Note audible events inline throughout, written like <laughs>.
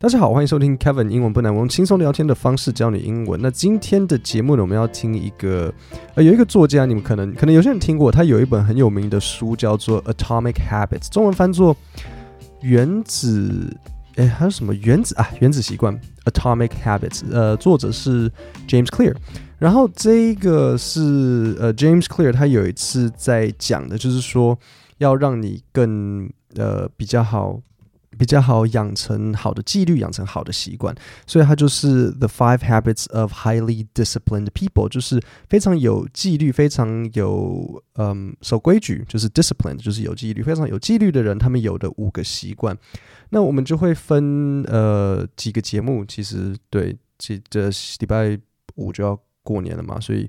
大家好，欢迎收听 Kevin 英文不难，我用轻松聊天的方式教你英文。那今天的节目呢，我们要听一个，呃，有一个作家，你们可能可能有些人听过，他有一本很有名的书，叫做《Atomic Habits》，中文翻作《原子》，哎，还有什么原子啊？原子习惯，《Atomic Habits》。呃，作者是 James Clear。然后这个是呃 James Clear，他有一次在讲的，就是说要让你更呃比较好。比较好养成好的纪律，养成好的习惯，所以它就是 The Five Habits of Highly Disciplined People，就是非常有纪律、非常有嗯守规矩，就是 disciplined，就是有纪律、非常有纪律的人，他们有的五个习惯。那我们就会分呃几个节目，其实对，这这礼拜五就要过年了嘛，所以。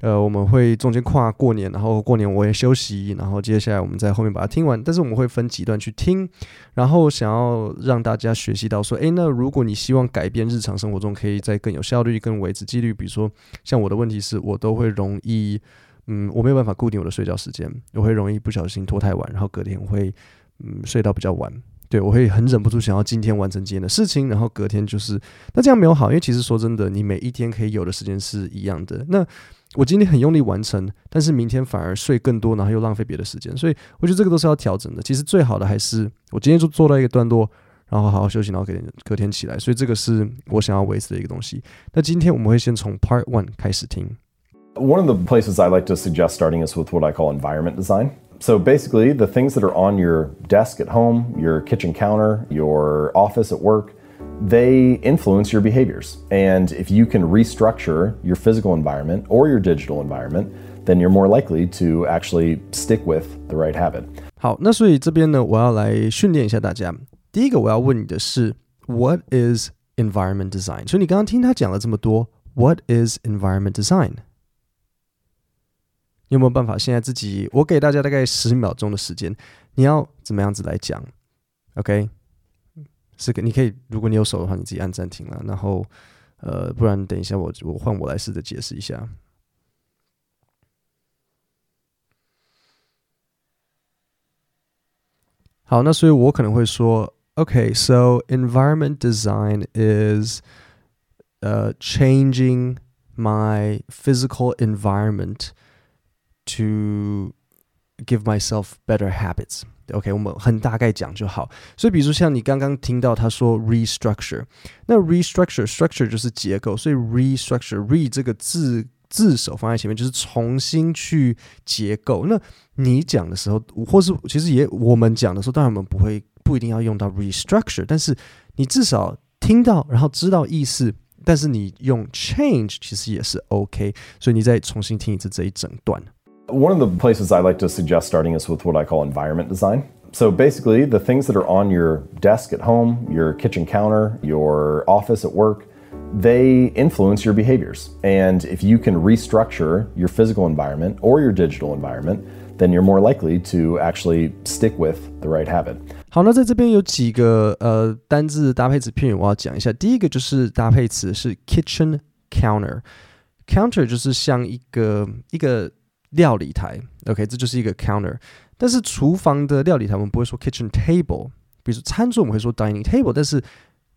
呃，我们会中间跨过年，然后过年我也休息，然后接下来我们在后面把它听完。但是我们会分几段去听，然后想要让大家学习到说，诶，那如果你希望改变日常生活中可以再更有效率、更维持纪律，比如说像我的问题是我都会容易，嗯，我没有办法固定我的睡觉时间，我会容易不小心拖太晚，然后隔天会嗯睡到比较晚。对，我会很忍不住想要今天完成今天的事情，然后隔天就是那这样没有好，因为其实说真的，你每一天可以有的时间是一样的。那我今天很用力完成，但是明天反而睡更多，然后又浪费别的时间，所以我觉得这个都是要调整的。其实最好的还是我今天就做到一个段落，然后好好休息，然后隔天隔天起来。所以这个是我想要维持的一个东西。那今天我们会先从 Part One 开始听。One of the places I like to suggest starting is with what I call environment design. So basically, the things that are on your desk at home, your kitchen counter, your office at work. They influence your behaviors. And if you can restructure your physical environment or your digital environment, then you're more likely to actually stick with the right habit. 好，那所以这边呢，我要来训练一下大家。第一个我要问你的是，What is environment design？所以你刚刚听他讲了这么多，What is environment design？你有没有办法现在自己？我给大家大概十秒钟的时间，你要怎么样子来讲？OK？ 是个，你可以，如果你有手的话，你自己按暂停了。然后，呃，不然等一下我我换我来试着解释一下。好，那所以我可能会说，OK，so environment design is，呃，changing my physical environment to give myself better habits。 OK，我们很大概讲就好。所以，比如说像你刚刚听到他说 restructure，那 restructure structure 就是结构，所以 restructure re 这个字字首放在前面就是重新去结构。那你讲的时候，或是其实也我们讲的时候，当然我们不会不一定要用到 restructure，但是你至少听到，然后知道意思，但是你用 change 其实也是 OK。所以你再重新听一次这一整段。One of the places I like to suggest starting is with what I call environment design. So basically, the things that are on your desk at home, your kitchen counter, your office at work, they influence your behaviors. And if you can restructure your physical environment or your digital environment, then you're more likely to actually stick with the right habit. 好，那在这边有几个呃单字搭配词片语，我要讲一下。第一个就是搭配词是 kitchen counter，counter 就是像一个一个。 料理台，OK，这就是一个 counter。但是厨房的料理台，我们不会说 kitchen table。比如说餐桌，我们会说 dining table。但是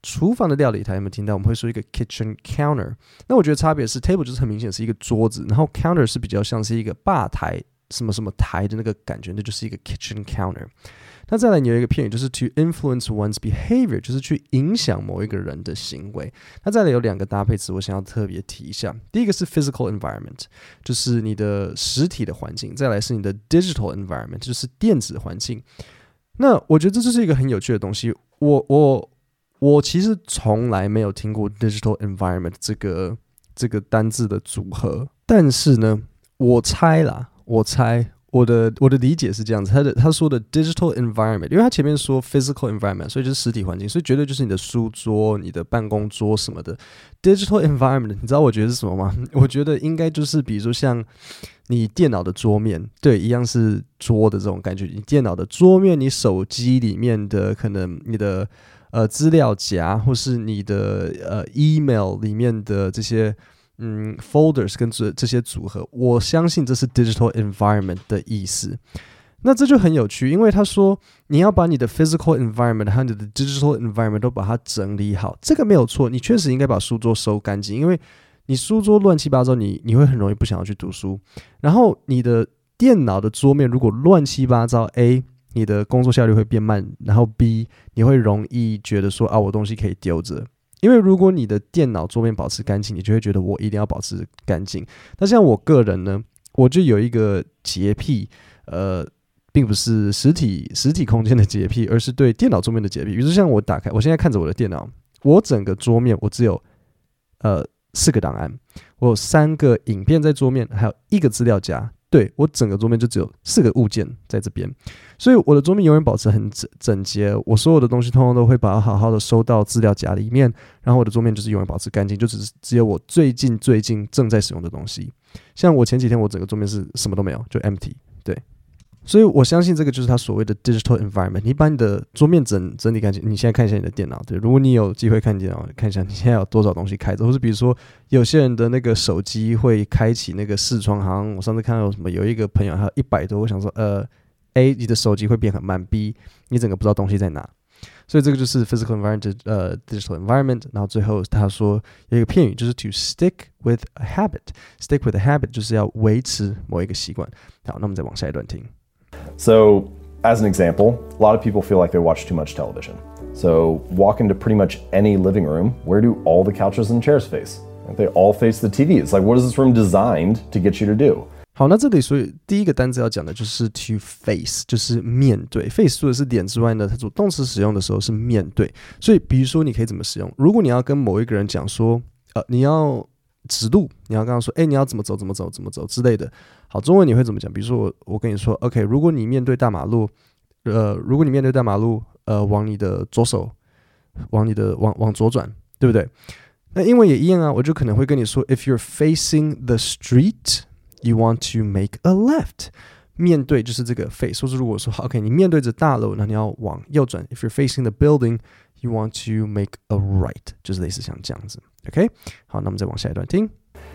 厨房的料理台，有没有听到？我们会说一个 kitchen counter。那我觉得差别是 table 就是很明显是一个桌子，然后 counter 是比较像是一个吧台，什么什么台的那个感觉，那就是一个 kitchen counter。那再来，你有一个片语，就是 to influence one's behavior，就是去影响某一个人的行为。那再来有两个搭配词，我想要特别提一下。第一个是 physical environment，就是你的实体的环境；再来是你的 digital environment，就是电子环境。那我觉得这就是一个很有趣的东西。我我我其实从来没有听过 digital environment 这个这个单字的组合，但是呢，我猜啦，我猜。我的我的理解是这样子，他的他说的 digital environment，因为他前面说 physical environment，所以就是实体环境，所以绝对就是你的书桌、你的办公桌什么的。digital environment，你知道我觉得是什么吗？<laughs> 我觉得应该就是比如说像你电脑的桌面，对，一样是桌的这种感觉。你电脑的桌面，你手机里面的可能你的呃资料夹，或是你的呃 email 里面的这些。嗯，folders 跟这这些组合，我相信这是 digital environment 的意思。那这就很有趣，因为他说你要把你的 physical environment 和你的 digital environment 都把它整理好，这个没有错，你确实应该把书桌收干净，因为你书桌乱七八糟，你你会很容易不想要去读书。然后你的电脑的桌面如果乱七八糟，A 你的工作效率会变慢，然后 B 你会容易觉得说啊，我东西可以丢着。因为如果你的电脑桌面保持干净，你就会觉得我一定要保持干净。那像我个人呢，我就有一个洁癖，呃，并不是实体实体空间的洁癖，而是对电脑桌面的洁癖。比如像我打开，我现在看着我的电脑，我整个桌面我只有呃四个档案，我有三个影片在桌面，还有一个资料夹。对，我整个桌面就只有四个物件在这边，所以我的桌面永远保持很整整洁。我所有的东西通通都会把它好好的收到资料夹里面，然后我的桌面就是永远保持干净，就只是只有我最近最近正在使用的东西。像我前几天我整个桌面是什么都没有，就 empty。对。所以我相信这个就是他所谓的 digital environment。你把你的桌面整整理干净。你现在看一下你的电脑，对，如果你有机会看电脑，看一下你现在有多少东西开着，或是比如说有些人的那个手机会开启那个视窗，好像我上次看到有什么，有一个朋友还有一百多，我想说，呃 ，A，你的手机会变很慢，B，你整个不知道东西在哪。所以这个就是 physical environment，呃，digital environment。然后最后他说有一个片语就是 to stick with a habit，stick with a habit 就是要维持某一个习惯。好，那我们再往下一段听。So, as an example, a lot of people feel like they watch too much television. So, walk into pretty much any living room. Where do all the couches and chairs face? They all face the TV. It's like, what is this room designed to get you to do? 好，那这里所以第一个单词要讲的就是 to face，就是面对。face 除了是脸之外呢，它做动词使用的时候是面对。所以，比如说你可以怎么使用？如果你要跟某一个人讲说，呃，你要。指路，你要跟他说，哎，你要怎么走，怎么走，怎么走之类的。好，中文你会怎么讲？比如说我，我跟你说，OK，如果你面对大马路，呃，如果你面对大马路，呃，往你的左手，往你的往往左转，对不对？那英文也一样啊，我就可能会跟你说，If you're facing the street, you want to make a left。面对就是这个 face，或是如果说，OK，你面对着大楼，那你要往右转。If you're facing the building, you want to make a right，就是类似像这样子。OK，好，那我们再往下一段听。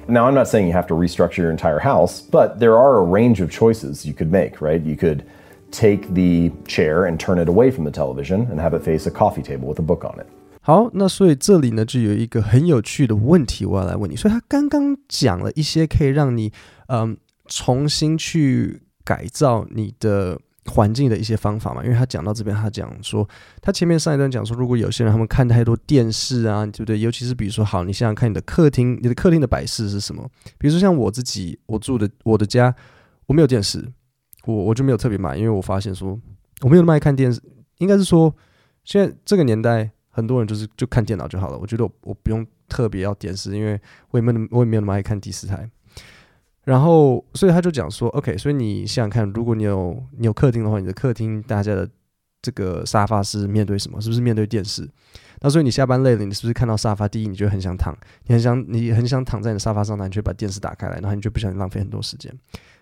Now, I'm not saying you have to restructure your entire house, but there are a range of choices you could make, right? You could take the chair and turn it away from the television and have it face a coffee table with a book on it. 好，那所以这里呢就有一个很有趣的问题，我要来问你。所以他刚刚讲了一些可以让你嗯重新去改造你的。环境的一些方法嘛，因为他讲到这边，他讲说，他前面上一段讲说，如果有些人他们看太多电视啊，对不对？尤其是比如说，好，你想想看，你的客厅，你的客厅的摆饰是什么？比如说像我自己，我住的我的家，我没有电视，我我就没有特别买，因为我发现说，我没有那么爱看电视，应该是说，现在这个年代，很多人就是就看电脑就好了。我觉得我我不用特别要电视，因为我也没我也没有那么爱看第四台。然后，所以他就讲说，OK，所以你想想看，如果你有你有客厅的话，你的客厅大家的这个沙发是面对什么？是不是面对电视？那所以你下班累了，你是不是看到沙发？第一，你就很想躺，你很想你很想躺在你的沙发上，那你就把电视打开来，然后你就不想浪费很多时间。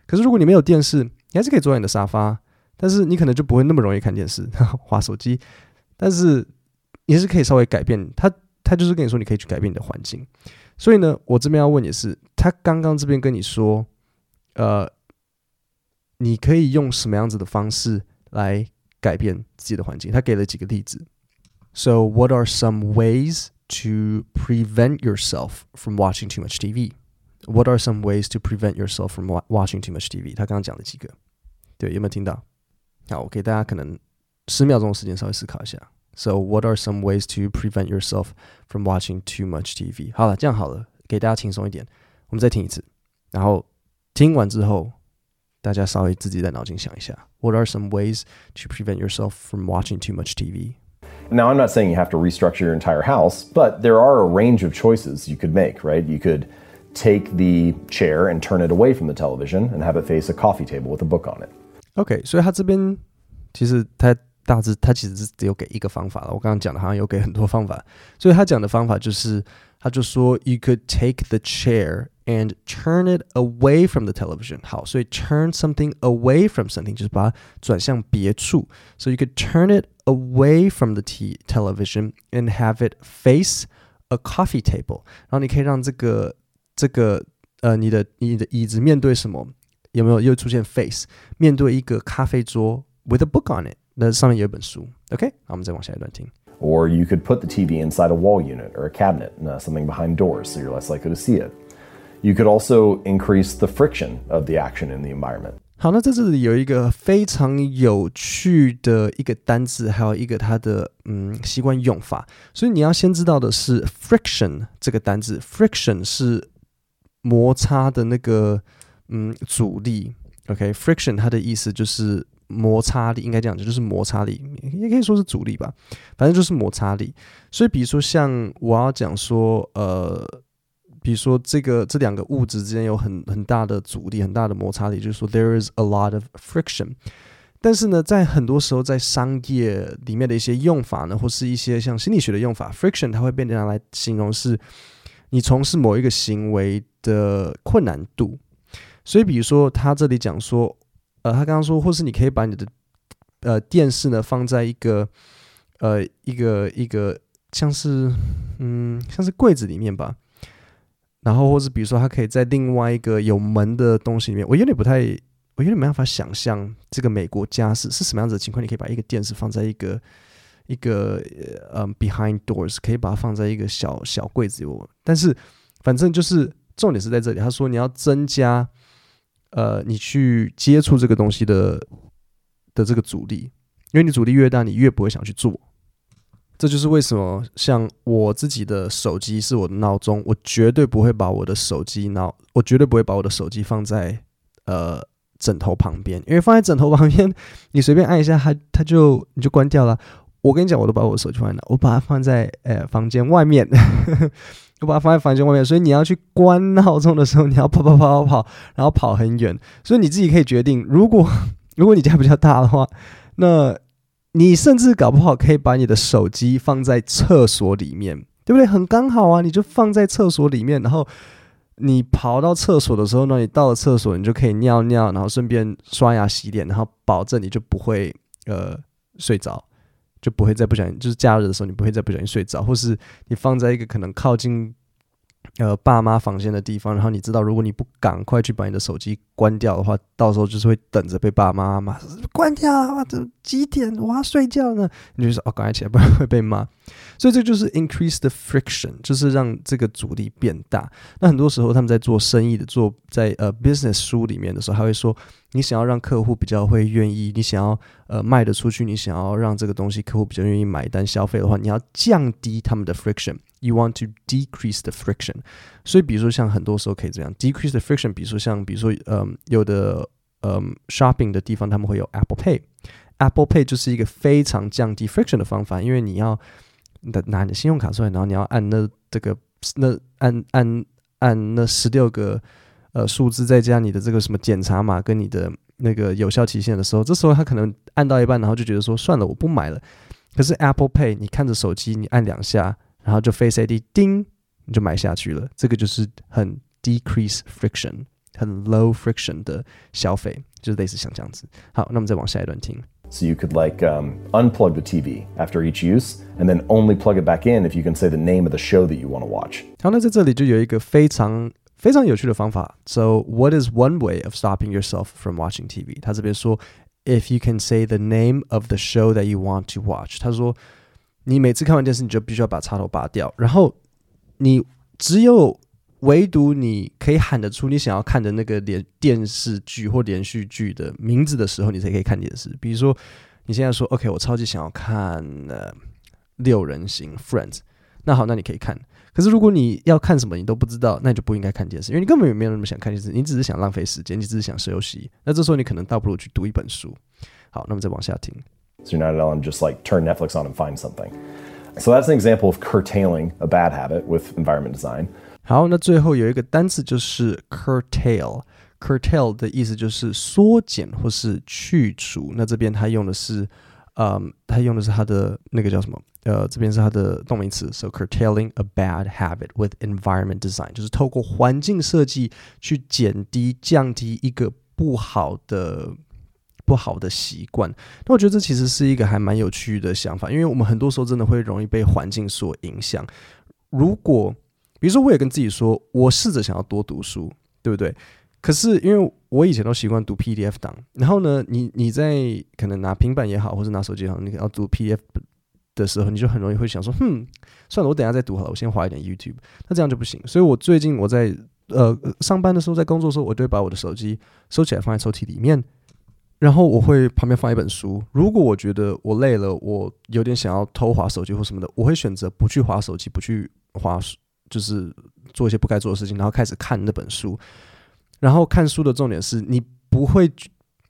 可是如果你没有电视，你还是可以坐在你的沙发，但是你可能就不会那么容易看电视、<laughs> 滑手机。但是你是可以稍微改变，他他就是跟你说，你可以去改变你的环境。所以呢，我这边要问你是，他刚刚这边跟你说，呃，你可以用什么样子的方式来改变自己的环境？他给了几个例子。So, what are some ways to prevent yourself from watching too much TV? What are some ways to prevent yourself from watching too much TV? 他刚刚讲了几个，对，有没有听到？好，我给大家可能十秒钟的时间稍微思考一下。So, what are some ways to prevent yourself from watching too much TV? 好了，这样好了，给大家轻松一点。我们再听一次，然后听完之后，大家稍微自己在脑筋想一下。What are some ways to prevent yourself from watching too much TV? Now, I'm not saying you have to restructure your entire house, but there are a range of choices you could make, right? You could take the chair and turn it away from the television and have it face a coffee table with a book on it. OK，所以他这边其实他。 大致他其实是只有给一个方法了，我刚刚讲的好像有给很多方法，所以他讲的方法就是，他就说，you could take the chair and turn it away from the television。好，所以 turn something away from something 就是把它转向别处，so you could turn it away from the t television and have it face a coffee table。然后你可以让这个这个呃你的你的椅子面对什么？ 有没有又出现 face？面对一个咖啡桌，with a book on it， 那上面有一本书。OK，好，我们再往下一段听。Or you could put the TV inside a wall unit or a cabinet, uh, something behind doors, so you're less likely to see it. You could also increase the friction of the action in the environment. 好，那在这里有一个非常有趣的一个单字，还有一个它的嗯习惯用法。所以你要先知道的是 friction 这个单字，friction 是摩擦的那个嗯阻力。OK，friction、okay? 它的意思就是。 摩擦力应该这样讲，就是摩擦力，也可以说是阻力吧，反正就是摩擦力。所以，比如说像我要讲说，呃，比如说这个这两个物质之间有很很大的阻力，很大的摩擦力，就是说 there is a lot of friction。但是呢，在很多时候，在商业里面的一些用法呢，或是一些像心理学的用法，friction 它会被拿来形容是你从事某一个行为的困难度。所以，比如说他这里讲说。呃，他刚刚说，或是你可以把你的呃电视呢放在一个呃一个一个像是嗯像是柜子里面吧，然后或者比如说，它可以在另外一个有门的东西里面。我有点不太，我有点没办法想象这个美国家是是什么样子的情况。你可以把一个电视放在一个一个呃、behind doors，可以把它放在一个小小柜子里。但是反正就是重点是在这里，他说你要增加。呃，你去接触这个东西的的这个阻力，因为你阻力越大，你越不会想去做。这就是为什么，像我自己的手机是我的闹钟，我绝对不会把我的手机闹，我绝对不会把我的手机放在呃枕头旁边，因为放在枕头旁边，你随便按一下，它它就你就关掉了。我跟你讲，我都把我的手机放在哪，我把它放在呃房间外面。我把它放在房间外面，所以你要去关闹钟的时候，你要跑跑跑跑跑，然后跑很远。所以你自己可以决定，如果 <laughs> 如果你家比较大的话，那你甚至搞不好可以把你的手机放在厕所里面，对不对？很刚好啊，你就放在厕所里面，然后你跑到厕所的时候呢，你到了厕所，你就可以尿尿，然后顺便刷牙洗脸，然后保证你就不会呃睡着。就不会再不小心，就是假日的时候，你不会再不小心睡着，或是你放在一个可能靠近呃爸妈房间的地方，然后你知道，如果你不赶快去把你的手机关掉的话，到时候就是会等着被爸妈骂，关掉啊，这几点我要睡觉呢？你就说哦，赶快起来，不然会被骂。所以这就是 increase the friction，就是让这个阻力变大。那很多时候他们在做生意的，做在呃 business 书里面的时候，他会说，你想要让客户比较会愿意，你想要呃卖得出去，你想要让这个东西客户比较愿意买单消费的话，你要降低他们的 friction。You want to decrease the friction。所以比如说像很多时候可以这样 decrease the friction。比如说像比如说嗯、有的嗯、shopping 的地方他们会有 Apple Pay。Apple Pay 就是一个非常降低 friction 的方法，因为你要。拿你的信用卡出来，然后你要按那这个那按按按那十六个呃数字，再加你的这个什么检查码跟你的那个有效期限的时候，这时候他可能按到一半，然后就觉得说算了，我不买了。可是 Apple Pay，你看着手机，你按两下，然后就 Face ID，叮，你就买下去了。这个就是很 decrease friction，很 low friction 的消费，就是类似像这样子。好，那我们再往下一段听。So you could like um, unplug the TV after each use, and then only plug it back in if you can say the name of the show that you want to watch. 好，那在这里就有一个非常非常有趣的方法。So what is one way of stopping yourself from watching TV？他这边说，if you can say the name of the show that you want to watch，他说你每次看完电视，你就必须要把插头拔掉，然后你只有。 唯独你可以喊得出你想要看的那个连电视剧或连续剧的名字的时候，你才可以看电视。比如说，你现在说 “OK”，我超级想要看呃六人行 （Friends），那好，那你可以看。可是如果你要看什么你都不知道，那你就不应该看电视，因为你根本也没有那么想看电视，你只是想浪费时间，你只是想休息。那这时候你可能倒不如去读一本书。好，那么再往下听。So you're not alone, just like turn Netflix on and find something. So that's an example of curtailing a bad habit with environment design. 好，那最后有一个单词就是 curtail。curtail 的意思就是缩减或是去除。那这边它用的是，嗯，它用的是它的那个叫什么？呃，这边是它的动名词。So curtailing a bad habit with environment design，就是透过环境设计去减低、降低一个不好的、不好的习惯。那我觉得这其实是一个还蛮有趣的想法，因为我们很多时候真的会容易被环境所影响。如果比如说，我也跟自己说，我试着想要多读书，对不对？可是因为我以前都习惯读 PDF 档，然后呢，你你在可能拿平板也好，或者拿手机也好，你要读 PDF 的时候，你就很容易会想说，哼，算了，我等下再读好了，我先划一点 YouTube，那这样就不行。所以我最近我在呃上班的时候，在工作的时候，我就会把我的手机收起来放在抽屉里面，然后我会旁边放一本书。如果我觉得我累了，我有点想要偷滑手机或什么的，我会选择不去滑手机，不去滑，就是做一些不该做的事情，然后开始看那本书。然后看书的重点是你不会，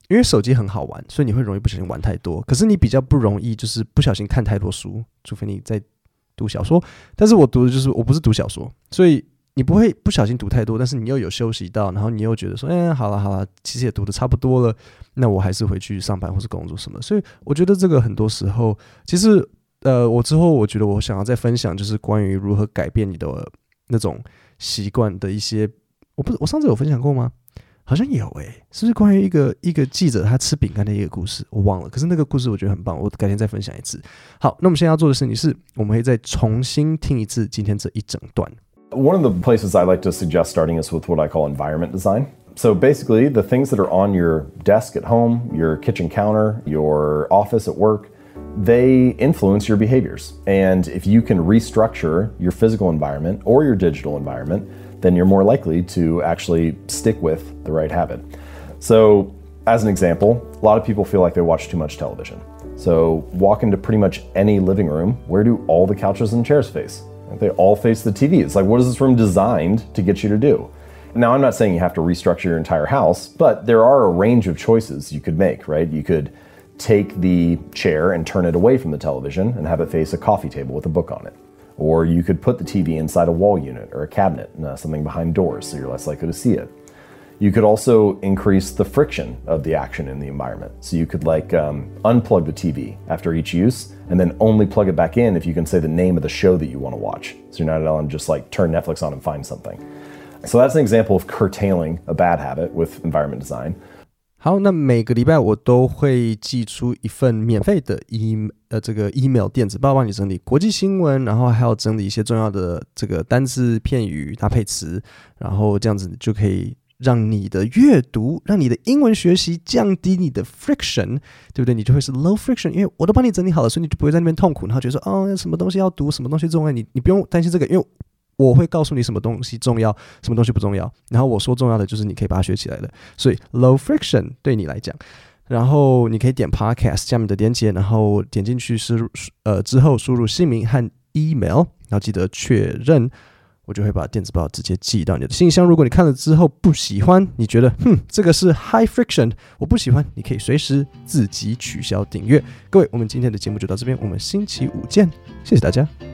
因为手机很好玩，所以你会容易不小心玩太多。可是你比较不容易，就是不小心看太多书，除非你在读小说。但是我读的就是我不是读小说，所以你不会不小心读太多。但是你又有休息到，然后你又觉得说，哎，好了好了，其实也读的差不多了，那我还是回去上班或是工作什么。所以我觉得这个很多时候，其实呃，我之后我觉得我想要再分享，就是关于如何改变你的那种习惯的一些。我不是我上次有分享过吗？好像有诶、是不是关于一个一个记者他吃饼干的一个故事？我忘了。可是那个故事我觉得很棒，我改天再分享一次。好，那我们现在要做的事情是，我们可以再重新听一次今天这一整段。One of the places I like to suggest starting is with what I call environment design. So basically, the things that are on your desk at home, your kitchen counter, your office at work, they influence your behaviors. And if you can restructure your physical environment or your digital environment, then you're more likely to actually stick with the right habit. So, as an example, a lot of people feel like they watch too much television. So, walk into pretty much any living room, where do all the couches and chairs face? They all face the TV. It's like, what is this room designed to get you to do? Now, I'm not saying you have to restructure your entire house, but there are a range of choices you could make, right? You could take the chair and turn it away from the television and have it face a coffee table with a book on it. Or you could put the TV inside a wall unit or a cabinet, uh, something behind doors, so you're less likely to see it. You could also increase the friction of the action in the environment. So you could like um, unplug the TV after each use and then only plug it back in if you can say the name of the show that you want to watch. So you're not on just like turn Netflix on and find something. So that's an example of curtailing a bad habit with environment design. 好，那每个礼拜我都会寄出一份免费的 email，呃，这个 email 电子报，帮你整理国际新闻，然后还要整理一些重要的这个单字、片语、搭配词，然后这样子就可以让你的阅读，让你的英文学习降低你的 friction，对不对？你就会是 low friction，因为我都帮你整理好了，所以你就不会在那边痛苦，然后觉得说，哦，什么东西要读，什么东西重要，你你不用担心这个，因为。我会告诉你什么东西重要，什么东西不重要。然后我说重要的就是你可以把它学起来的。所以 low friction 对你来讲，然后你可以点 podcast 下面的链接，然后点进去输入呃之后输入姓名和 email，然后记得确认，我就会把电子报直接寄到你的信箱。如果你看了之后不喜欢，你觉得哼这个是 high friction，我不喜欢，你可以随时自己取消订阅。各位，我们今天的节目就到这边，我们星期五见，谢谢大家。